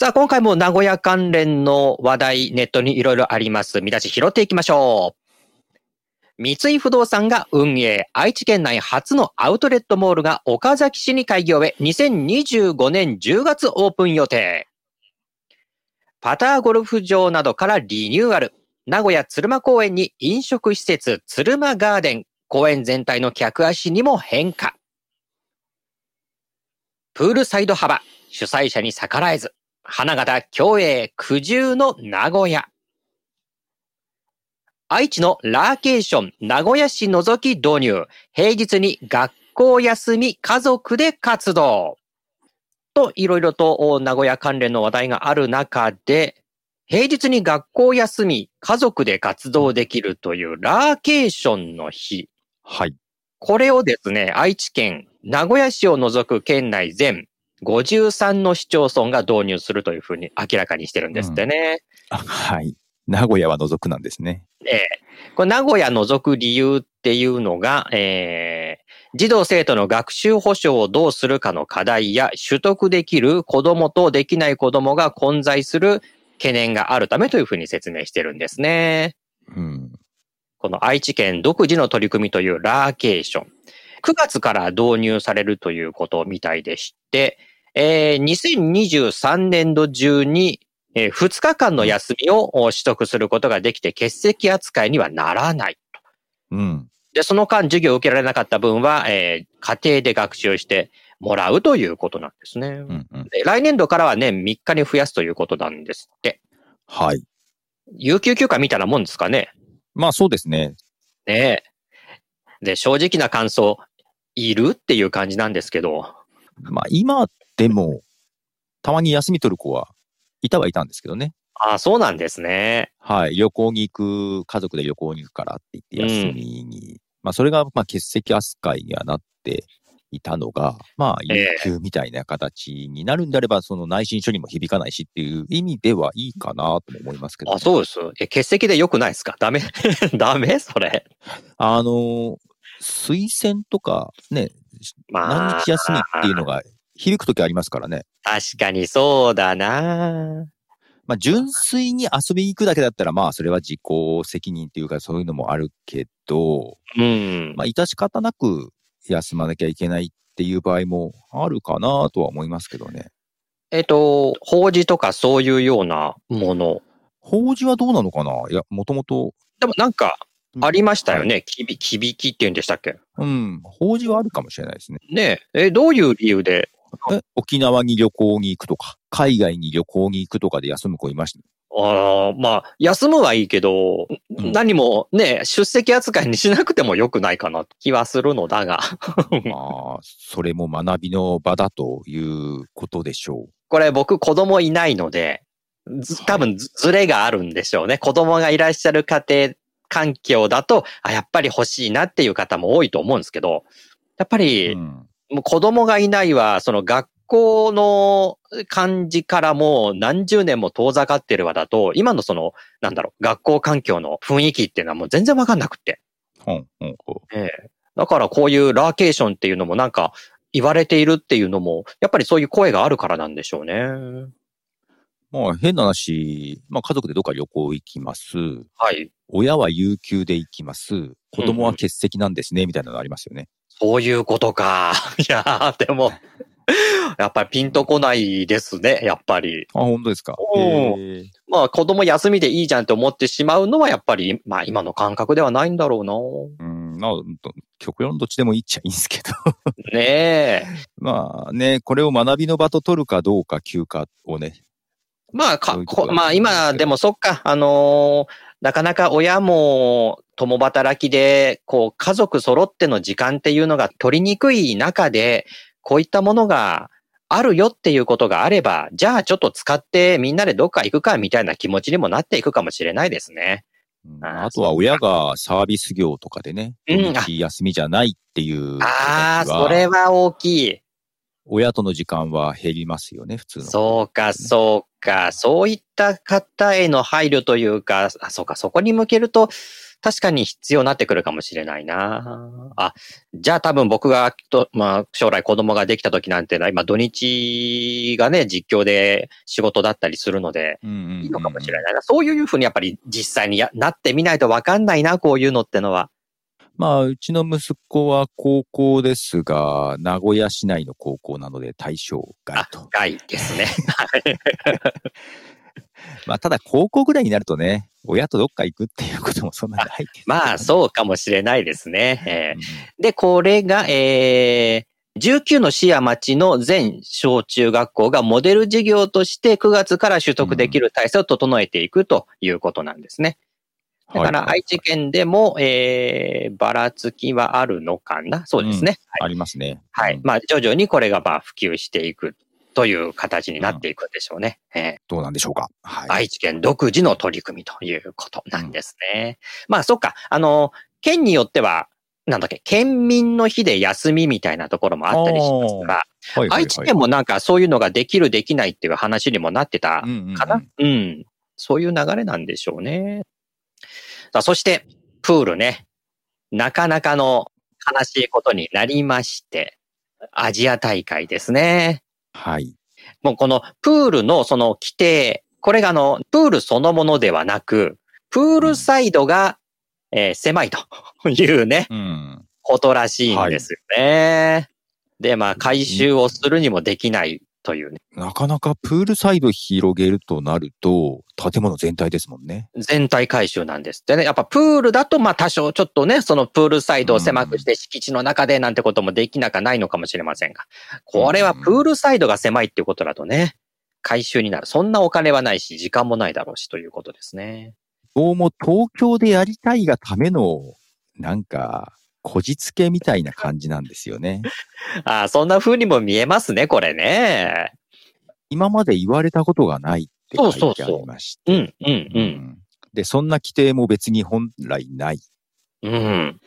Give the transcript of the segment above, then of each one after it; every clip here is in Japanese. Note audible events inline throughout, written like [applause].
さあ、今回も名古屋関連の話題、ネットにいろいろあります。見出し拾っていきましょう。三井不動産が運営、愛知県内初のアウトレットモールが岡崎市に開業へ、2025年10月オープン予定。パターゴルフ場などからリニューアル。名古屋鶴間公園に飲食施設鶴間ガーデン。公園全体の客足にも変化。プールサイド幅。主催者に逆らえず。花形競泳苦渋の名古屋。愛知のラーケーション名古屋市除き導入。平日に学校休み家族で活動。と、いろいろと名古屋関連の話題がある中で、平日に学校休み、家族で活動できるというラーケーションの日。はい。これをですね、愛知県名古屋市を除く県内全53の市町村が導入するというふうに明らかにしてるんですってね。うん、はい。名古屋は除くなんですね。ええこれ名古屋除く理由っていうのが、えー、児童生徒の学習保障をどうするかの課題や取得できる子供とできない子供が混在する懸念があるためというふうに説明してるんですね。うん、この愛知県独自の取り組みというラーケーション。9月から導入されるということみたいでして、えー、2023年度中に、えー、2日間の休みを取得することができて欠席扱いにはならないと。うん。で、その間授業を受けられなかった分は、えー、家庭で学習してもらうということなんですね。うんうん、で来年度からはね、3日に増やすということなんですって。はい。有給休暇みたいなもんですかね。まあそうですね。ねえ。で、正直な感想、いるっていう感じなんですけど。まあ今でも、たまに休み取る子はいたはいたんですけどね。ああ、そうなんですね。はい。旅行に行く、家族で旅行に行くからって言って休みに。うん、まあそれが、まあ欠席扱いにはなっていたのが、まあ、有給みたいな形になるんであれば、えー、その内申書にも響かないしっていう意味ではいいかなと思いますけど、ね、あ、そうです。え、欠席でよくないですか？ダメ？[laughs] ダメ？それ。あの、推薦とかね、まあ、何日休みっていうのが響くときありますからね。確かにそうだなまあ、純粋に遊びに行くだけだったら、まあ、それは自己責任っていうか、そういうのもあるけど、うん。まあ、致し方なく休まなきゃいけないっていう場合もあるかなとは思いますけどね。えっ、と、法事とかそういうようなもの。法事はどうなのかな？いや、もともと。でもなんか、ありましたよね。はい、きび、きびきって言うんでしたっけ？うん。法事はあるかもしれないですね。ねえ、え、どういう理由で？え沖縄に旅行に行くとか、海外に旅行に行くとかで休む子いました、ああ、まあ、休むはいいけど、うん、何もね、出席扱いにしなくてもよくないかな気はするのだが。[laughs] まあ、それも学びの場だということでしょう。これ僕子供いないので、多分ずれがあるんでしょうね。はい、子供がいらっしゃる家庭環境だと、あ、やっぱり欲しいなっていう方も多いと思うんですけど、やっぱり、うんもう子供がいないは、その学校の感じからもう何十年も遠ざかってるわだと、今のその、なんだろう、学校環境の雰囲気っていうのはもう全然わかんなくて。うん、うん、ええ。だからこういうラーケーションっていうのもなんか言われているっていうのも、やっぱりそういう声があるからなんでしょうね。まあ変な話、まあ家族でどっか旅行行きます。はい。親は有給で行きます。子供は欠席なんですね、みたいなのありますよね。そういうことか。[laughs] いやでも、[laughs] やっぱりピンとこないですね、やっぱり。あ、本当ですか？まあ子供休みでいいじゃんって思ってしまうのはやっぱり、まあ今の感覚ではないんだろうな。うん、まあ、極論どっちでもいいっちゃいいんですけど。ねえ。[laughs] まあね、これを学びの場と取るかどうか休暇をね。まあか、まあ今でもそっか、あのーなかなか親も共働きで、こう、家族揃っての時間っていうのが取りにくい中で、こういったものがあるよっていうことがあれば、じゃあちょっと使ってみんなでどっか行くかみたいな気持ちにもなっていくかもしれないですね。うん。あとは親がサービス業とかでね、うん。休みじゃないっていう人ああ、それは大きい。親との時間は減りますよね、普通の。そうか、そうか。そういった方への配慮というか、あ、そうか、そこに向けると、確かに必要になってくるかもしれないな。あ、じゃあ多分僕がと、まあ、将来子供ができた時なんていうのは、今土日がね、実況で仕事だったりするので、いいのかもしれないな。そういうふうにやっぱり実際にやなってみないとわかんないな、こういうのってのは。まあ、うちの息子は高校ですが、名古屋市内の高校なので対象外あと。、害ですね。[laughs] まあ、ただ高校ぐらいになるとね、親とどっか行くっていうこともそんなにないです、[laughs] まあ、そうかもしれないですね。えーうんで、これが、えー、19の市や町の全小中学校がモデル事業として9月から取得できる体制を整えていくということなんですね。だからはい愛知県でも、えー、ばらつきはあるのかな？そうですね。はい。ありますね。はい。まあ、徐々にこれがまあ普及していくという形になっていくんでしょうね。えーどうなんでしょうか？はい。愛知県独自の取り組みということなんですね。まあ、そっか。あの、県によっては、なんだっけ、県民の日で休みみたいなところもあったりしますから、はいはいはい愛知県もなんかそういうのができるできないっていう話にもなってたうんうんうんかな、うん、そういう流れなんでしょうね。さあ、そして、プールね。なかなかの悲しいことになりまして、アジア大会ですね。はい。もうこのプールのその規定、これがあの、プールそのものではなく、プールサイドが、えー狭いと [laughs] いうね、うん。ことらしいんですよね。で、まあ、回収をするにもできないというね。なかなかプールサイド広げるとなると、建物全体ですもんね。全体回収なんですってね。やっぱプールだと、まあ多少ちょっとね、そのプールサイドを狭くして敷地の中でなんてこともできなかないのかもしれませんが。これはプールサイドが狭いっていうことだとね、回収になる。そんなお金はないし、時間もないだろうしということですね。どうも東京でやりたいがための、なんか、こじつけみたいな感じなんですよね。[laughs] ああ、そんな風にも見えますね、これね。今まで言われたことがないって書いてありまして。うん、うん、う。うんんで、そんな規定も別に本来ない。うん。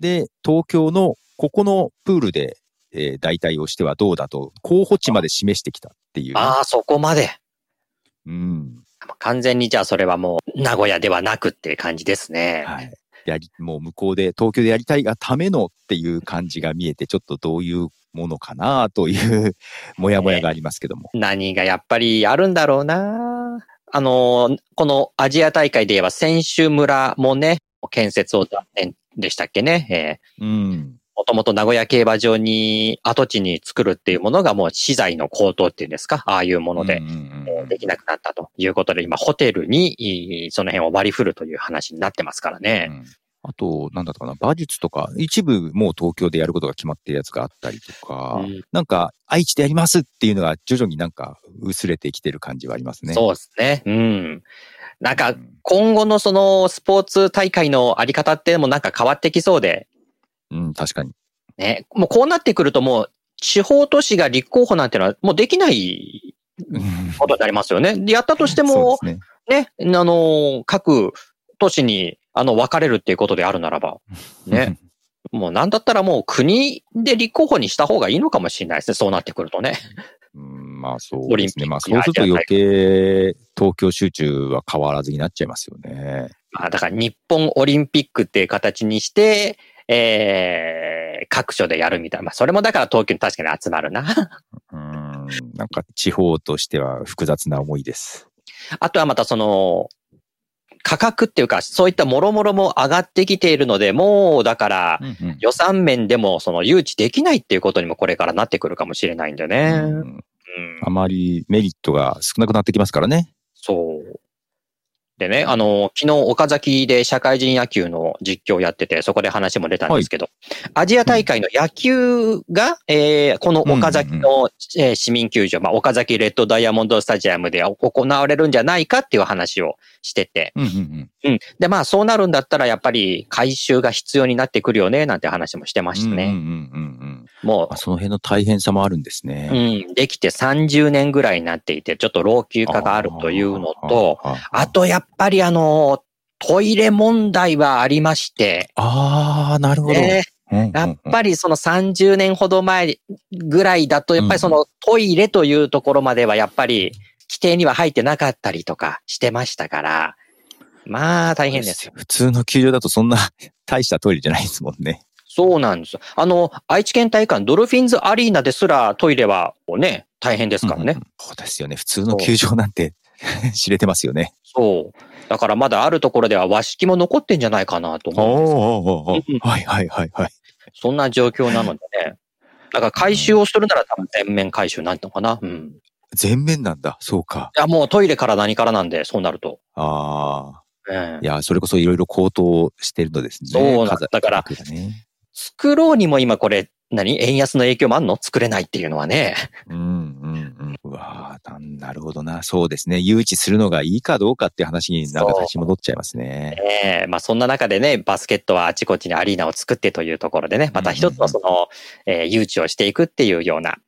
で、東京のここのプールで、えー代替をしてはどうだと、候補地まで示してきたっていうね、ああ、そこまで。うん。完全にじゃあそれはもう名古屋ではなくっていう感じですね。はい。やり、もう向こうで、東京でやりたいがためのっていう感じが見えて、ちょっとどういうものかなという、もやもやがありますけども。何がやっぱりあるんだろうな。あの、このアジア大会で言えば選手村もね、建設を断念でしたっけね。えーうん。もともと名古屋競馬場に跡地に作るっていうものがもう資材の高騰っていうんですかああいうものでうん、うんうんできなくなったということで、今ホテルにその辺を割り振るという話になってますからね。うんあと、なんだったかな、馬術とか、一部もう東京でやることが決まってるやつがあったりとか、うんなんか、愛知でやりますっていうのが徐々になんか薄れてきてる感じはありますね。そうですね。うん。なんかうん今後のそのスポーツ大会のあり方ってもなんか変わってきそうで、うん、確かに。ね、もうこうなってくるともう地方都市が立候補なんてのはもうできないうんことになりますよね。でやったとしてそもね。ね、あの、各都市にあの分かれるっていうことであるならば、[laughs] ね。もうなんだったらもう国で立候補にした方がいいのかもしれないですね。そうなってくるとね。うん、まあそうオリンですね。まあピックそうすると余計東京集中は変わらずになっちゃいますよね。まあだから日本オリンピックっていう形にして、えー、各所でやるみたいな。まあそれもだから東京に確かに集まるな。うん、なんか地方としては複雑な思いです。あとはまたその、価格っていうか、そういったもろもろも上がってきているので、もうだから予算面でもその誘致できないっていうことにもこれからなってくるかもしれないんでね。うんうんあまりメリットが少なくなってきますからね。そう。でね、あの、昨日岡崎で社会人野球の実況をやってて、そこで話も出たんですけど、アジア大会の野球が、えーこの岡崎の、えー市民球場、まあ、岡崎レッドダイヤモンドスタジアムで行われるんじゃないかっていう話をしてて、うんうんうん。うん。で、まあ、そうなるんだったら、やっぱり回収が必要になってくるよね、なんて話もしてましたね。うんうんうんうん。もあその辺の大変さもあるんですう、ね。うん、できて30年ぐらいになっていて、ちょっと老朽化があるというのと、あと、やっぱりあの、トイレ問題はありまして、ああ、なるほど。ね、やっぱりその30年ほど前ぐらいだと、やっぱりそのトイレというところまではやっぱり規定には入ってなかったりとかしてましたから、まあ大変ですよ。普通の球場だとそんな大したトイレじゃないですもんね。そうなんですよ。あの、愛知県体育館ドルフィンズアリーナですらトイレはね、大変ですからね。うんそうですよね。普通の球場なんて [laughs] 知れてますよね。そう。だからまだあるところでは和式も残ってんじゃないかなと思う。はいはいはいはい。そんな状況なのでね。だから回収をするなら多分全面回収になるのかな。うん。全面なんだ。そうか。いや、もうトイレから何からなんで、そうなると。ああ。ええいや、それこそいろいろ高騰してるのですね。そうなんだからね。作ろうにも今これ、何？円安の影響もあんの？作れないっていうのはね。うんうんうん。うわあ、なんなるほどな。そうですね。誘致するのがいいかどうかっていう話になんか立ち戻っちゃいますね。ええまあそんな中でね、バスケットはあちこちにアリーナを作ってというところでね、また一つのその、えー誘致をしていくっていうような、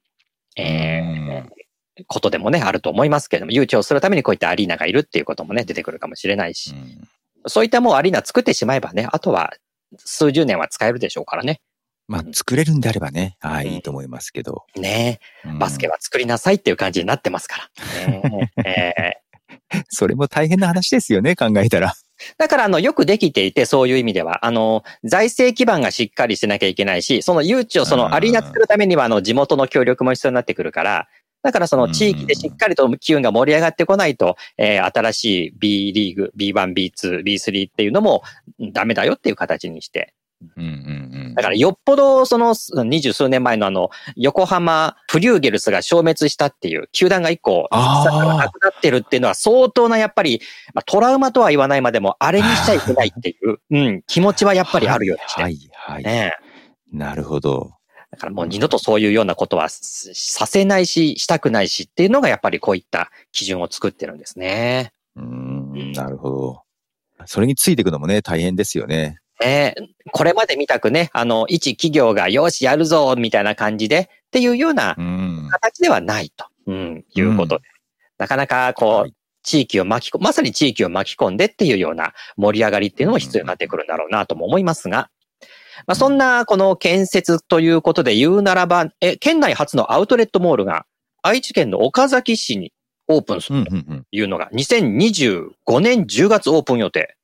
えーことでもね、あると思いますけれども、誘致をするためにこういったアリーナがいるっていうこともね、出てくるかもしれないし、うんそういったもうアリーナ作ってしまえばね、あとは数十年は使えるでしょうからね。まあ、作れるんであればね、はい、うんいいと思いますけど。ねうんバスケは作りなさいっていう感じになってますから。ねえー [laughs] それも大変な話ですよね、考えたら。だから、あの、よくできていて、そういう意味では、あの、財政基盤がしっかりしてなきゃいけないし、その誘致を、そのアリーナ作るためには、あの、地元の協力も必要になってくるから、だからその地域でしっかりと機運が盛り上がってこないと、えー新しい B リーグ、B1、B2、B3 っていうのもダメだよっていう形にして。うんうんうんだからよっぽどその二十数年前のあの、横浜フリューゲルスが消滅したっていう、球団が一個、なくなってるっていうのは相当なやっぱり、まあ、トラウマとは言わないまでも、あれにしちゃいけないっていう、うん、気持ちはやっぱりあるようでして。はい、はい、ねえなるほど。だからもう二度とそういうようなことはすさせないし、したくないしっていうのがやっぱりこういった基準を作ってるんですね。うーん、なるほど。それについていくのもね、大変ですよね。ねえこれまで見たくね、あの、一企業がよしやるぞみたいな感じでっていうようなうん。形ではないと、うん、いうことで。なかなかこう、はい地域を巻き込、まさに地域を巻き込んでっていうような盛り上がりっていうのも必要になってくるんだろうなとも思いますが、まあ、そんなこの建設ということで言うならば、え、県内初のアウトレットモールが愛知県の岡崎市にオープンすると。いうのが2025年10月オープン予定。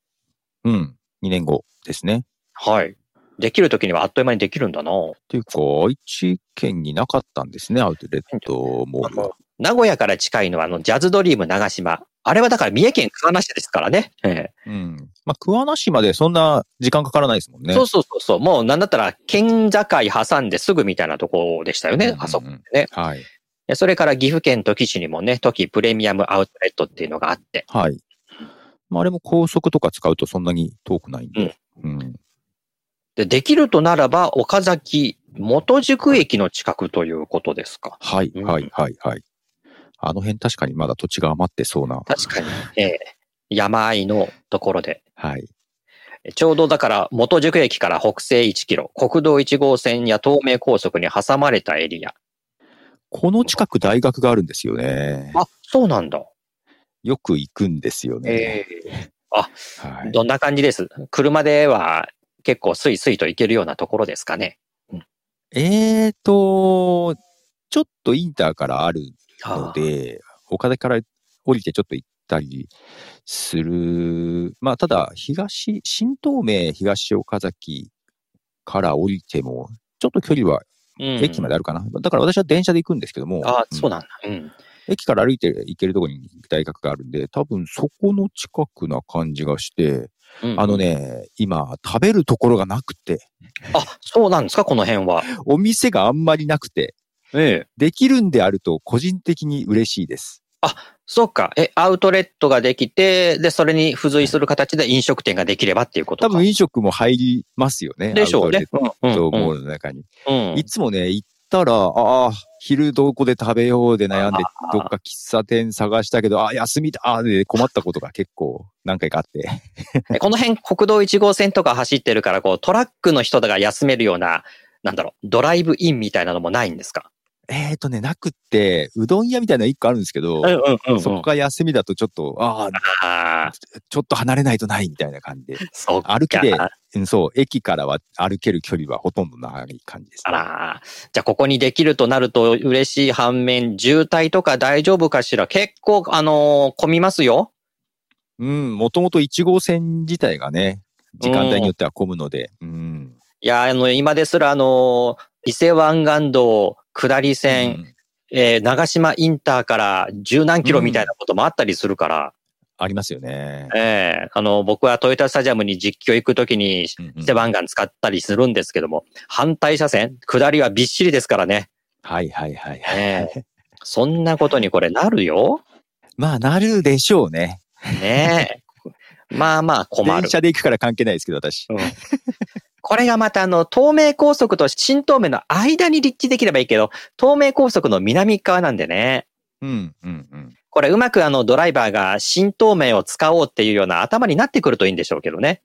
うん。2年後ですね。はい。できる時にはあっという間にできるんだな。っていうか、愛知県になかったんですね、アウトレットモールは。名古屋から近いのはあのジャズドリーム長島。あれはだから三重県桑名市ですからね。ええうん。まあ、桑名市までそんな時間かからないですもんね。そうそうそうそう。もうなんだったら県境挟んですぐみたいなところでしたよね。うんうんうんあそこね。はい。でそれから岐阜県土岐市にもね、土岐プレミアムアウトレットっていうのがあって。はい。まあ、あれも高速とか使うとそんなに遠くないんで。うん。で、できるとならば、岡崎元宿駅の近くということですか？はい、うんはい、はい、はい。あの辺確かにまだ土地が余ってそうな。確かに。ええ山あいのところで。はい。ちょうどだから元宿駅から北西1キロ、国道1号線や東名高速に挟まれたエリア。この近く大学があるんですよね。あ、そうなんだ。よく行くんですよね。ええはい。どんな感じです？車では結構スイスイと行けるようなところですかね。えーと、ちょっとインターからあるので、岡崎から降りてちょっと行ったりする。まあ、ただ、東、新東名東岡崎から降りても、ちょっと距離はうん駅まであるかな。だから私は電車で行くんですけども、あ、うんそうなんだ。うん。駅から歩いて行けるところに大学があるんで、多分そこの近くな感じがして、うんあの。ね、今、食べるところがなくて、あ、そうなんですか？この辺は。お店があんまりなくて、ええ。できるんであると個人的に嬉しいです。そうか。え、アウトレットができて、で、それに付随する形で飲食店ができればっていうことか。多分飲食も入りますよね。でしょうね。アウトレットモールの中に。うんいつもね、行ったら、ああ、昼どこで食べようで悩んでどっか喫茶店探したけど、あ、休みだで困ったことが結構何回かあって。[laughs] えこの辺国道1号線とか走ってるから、こうトラックの人が休めるような、なんだろう、ドライブインみたいなのもないんですか？えーとね、なくって、うどん屋みたいなの一個あるんですけど、んうそこが休みだとちょっと、ああ、ちょっと離れないとないみたいな感じで。そうか。歩きで、うんそう、駅からは歩ける距離はほとんどない感じです、あら、じゃあここにできるとなると嬉しい反面、渋滞とか大丈夫かしら結構、あのー混みますよ。うん、もともと1号線自体がね、時間帯によっては混むので、うん。いや、あの、今ですら、あのー伊勢湾岸道下り線、うんえー長島インターから十何キロみたいなこともあったりするから、ありますよね。ええあの、僕はトヨタスタジアムに実況行くときに、うんうん伊勢湾岸使ったりするんですけども、反対車線、下りはびっしりですからね。はいはいはいはい。えそんなことにこれなるよ？まあ、なるでしょうね。ねえ。まあまあ困る電。車で行くから関係ないですけど、私。うんこれがまたあの、東名高速と新東名の間に立地できればいいけど、東名高速の南側なんでね。うん、うん、うん。これうまくあのドライバーが新東名を使おうっていうような頭になってくるといいんでしょうけどね。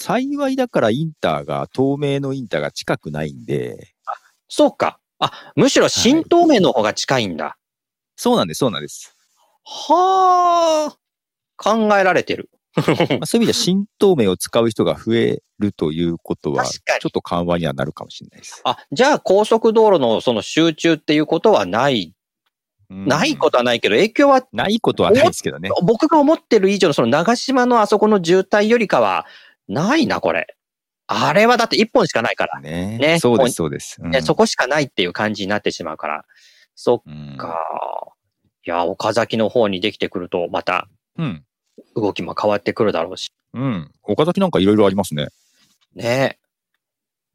幸いだからインターが、東名のインターが近くないんで、そうか。あ、むしろ新東名の方が近いんだ。そうなんです、そうなんです。はあ。考えられてる。まあ、そういう意味では新東名を使う人が増えるということは、ちょっと緩和にはなるかもしれないです。あ、じゃあ高速道路のその集中っていうことはない、うんないことはないけど、影響はないことはないですけどね。僕が思ってる以上のその長島のあそこの渋滞よりかは、ないな、これ。あれはだって一本しかないから。ねねそうです、そうです。うんねそこしかないっていう感じになってしまうから。そうんっか。いや、岡崎の方にできてくると、またうん。動きも変わってくるだろうし。うん。岡崎なんかいろいろありますね。ね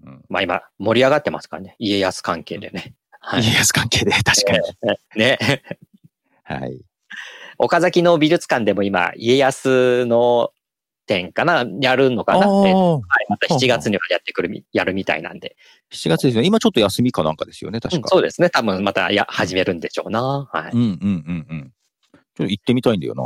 うん。まあ今、盛り上がってますからね。家康関係でね。はい。家康関係で、確かに。[laughs] ね。はい。岡崎の美術館でも今、家康の展かなやるのかな、えはい、あまた7月にはやってくるみ、やるみたいなんで。7月ですね。今ちょっと休みかなんかですよね、確か。うんそうですね。多分またや始めるんでしょうな。はい。うんうんうんうん。ちょっと行ってみたいんだよな。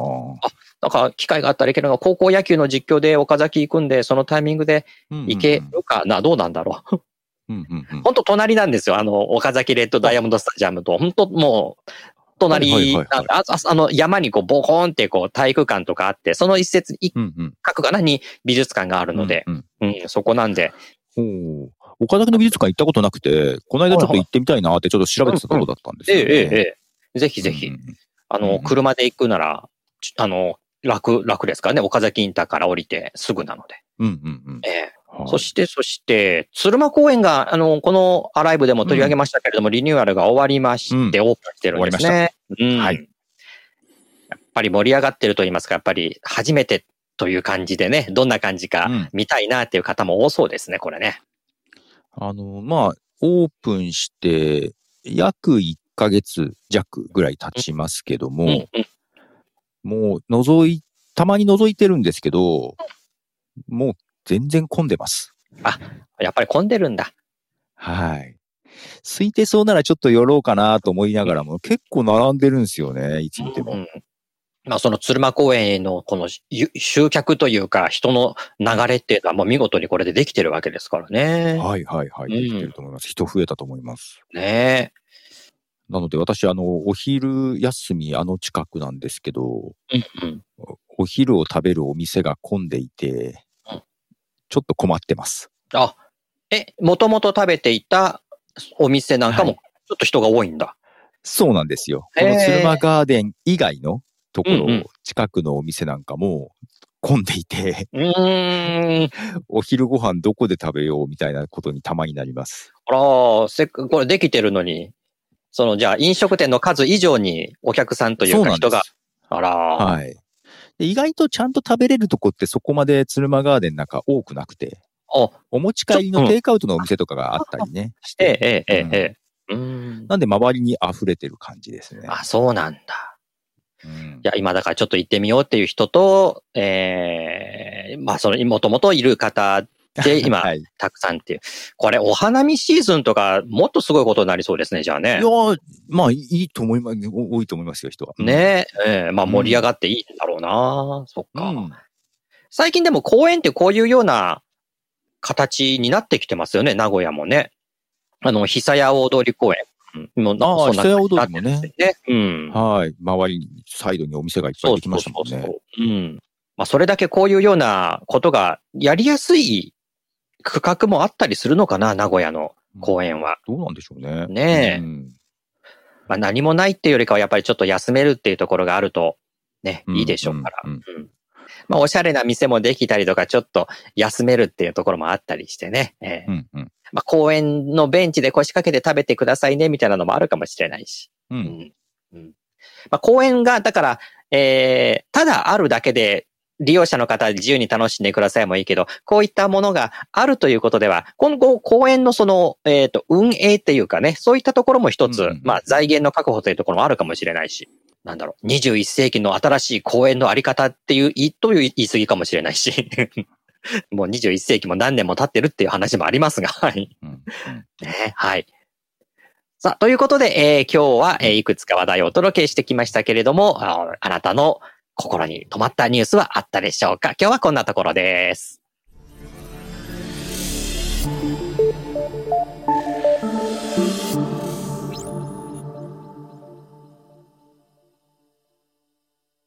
なんか機会があったらいけるのが、高校野球の実況で岡崎行くんで、そのタイミングで行けるかな、どうなんだろう。うんうんうん。本当隣なんですよ。あの、岡崎レッドダイヤモンドスタジアムと、本当もう、隣、はいはいはいはい。あああの山にこうボコーンってこう体育館とかあって、その一節一。角かなに美術館があるので、うんうんうん、そこなんで、ほう。岡崎の美術館行ったことなくて、この間ちょっと行ってみたいなってちょっと調べてたところだったんですええよ、ね。ええええ、ぜひぜひ、うんうんあの、うん車で行くなら、ちあの、楽、楽ですからね。岡崎インターから降りてすぐなので。うんうんうん。ええはいそして、そして、鶴間公園が、あの、このアライブでも取り上げましたけれども、リニューアルが終わりまして、オープンしてるんですね。うんはいやっぱり盛り上がってると言いますか、やっぱり初めてという感じでね、どんな感じかうん見たいなっていう方も多そうですね、これね。あの、まあ、オープンして、約1ヶ月弱ぐらい経ちますけども、うんうんもう覗い、たまに覗いてるんですけど、もう全然混んでます。やっぱり混んでるんだ。はい。空いてそうならちょっと寄ろうかなと思いながらも、結構並んでるんですよね、いつ見ても。うんまあ、その鶴間公園へのこのゆ集客というか人の流れっていうのはもう見事にこれでできてるわけですからね。はいはいはい。うんできてると思います。人増えたと思います。ねなので私、あの、お昼休み、あの近くなんですけど、え。うんうん。お昼を食べるお店が混んでいてうん、ちょっと困ってます。あ、え、もともと食べていたお店なんかもはちょっと人が多いんだ。そうなんですよ。この鶴間ガーデン以外のところ、うんうん近くのお店なんかも混んでいて。[laughs] お昼ご飯どこで食べようみたいなことにたまになります。あら、せっかくこれできてるのに、そのじゃあ飲食店の数以上にお客さんといそうか人が、あら、はい。で意外とちゃんと食べれるとこってそこまで鶴間ガーデンなんか多くなくて、あ、お持ち帰りのテイクアウトのお店とかがあったりね、しええ、て、ええ、ええうんええ。うーん。なんで周りに溢れてる感じですね。あ、そうなんだ。うんいや、今だからちょっと行ってみようっていう人と、ええまあ、その、もともといる方 [laughs] で、今、はい。いたくさんっていう。これ、お花見シーズンとか、もっとすごいことになりそうですね、じゃあねや。ーまあ、いいと思います。お多いと思いますよ、人は。ねえ、ええまあ盛り上がっていいんだろうな、そっか、うん。最近でも公園ってこういうような形になってきてますよね、名古屋もね。あの、久屋大通公園。うん、もうああ、久屋大通りもね。ね。うん。はい。周りに、サイドにお店がいっぱいできましたもんね。うん。まあ、それだけこういうようなことがやりやすい区画もあったりするのかな、名古屋の公園は。どうなんでしょうね。ねえうんまあ、何もないっていうよりかはやっぱりちょっと休めるっていうところがあると、ね、うんいいでしょうから。うんうんまあ、おしゃれな店もできたりとか、ちょっと休めるっていうところもあったりしてね。ええうんうんまあ、公園のベンチで腰掛けて食べてくださいね、みたいなのもあるかもしれないし。ううんんうんまあ、公園が、だから、えーただあるだけで、利用者の方自由に楽しんでくださいもいいけど、こういったものがあるということでは、今後公園のその、えっ、と、運営っていうかね、そういったところも一つ、うんうんまあ財源の確保というところもあるかもしれないし、なんだろう、21世紀の新しい公園のあり方っていう、いという言い過ぎかもしれないし、[laughs] もう21世紀も何年も経ってるっていう話もありますが、はい。うんうんね、はい。さあ、ということで、えー今日は、えーいくつか話題をお届けしてきましたけれども、ああなたの心に留まったニュースはあったでしょうか？今日はこんなところです。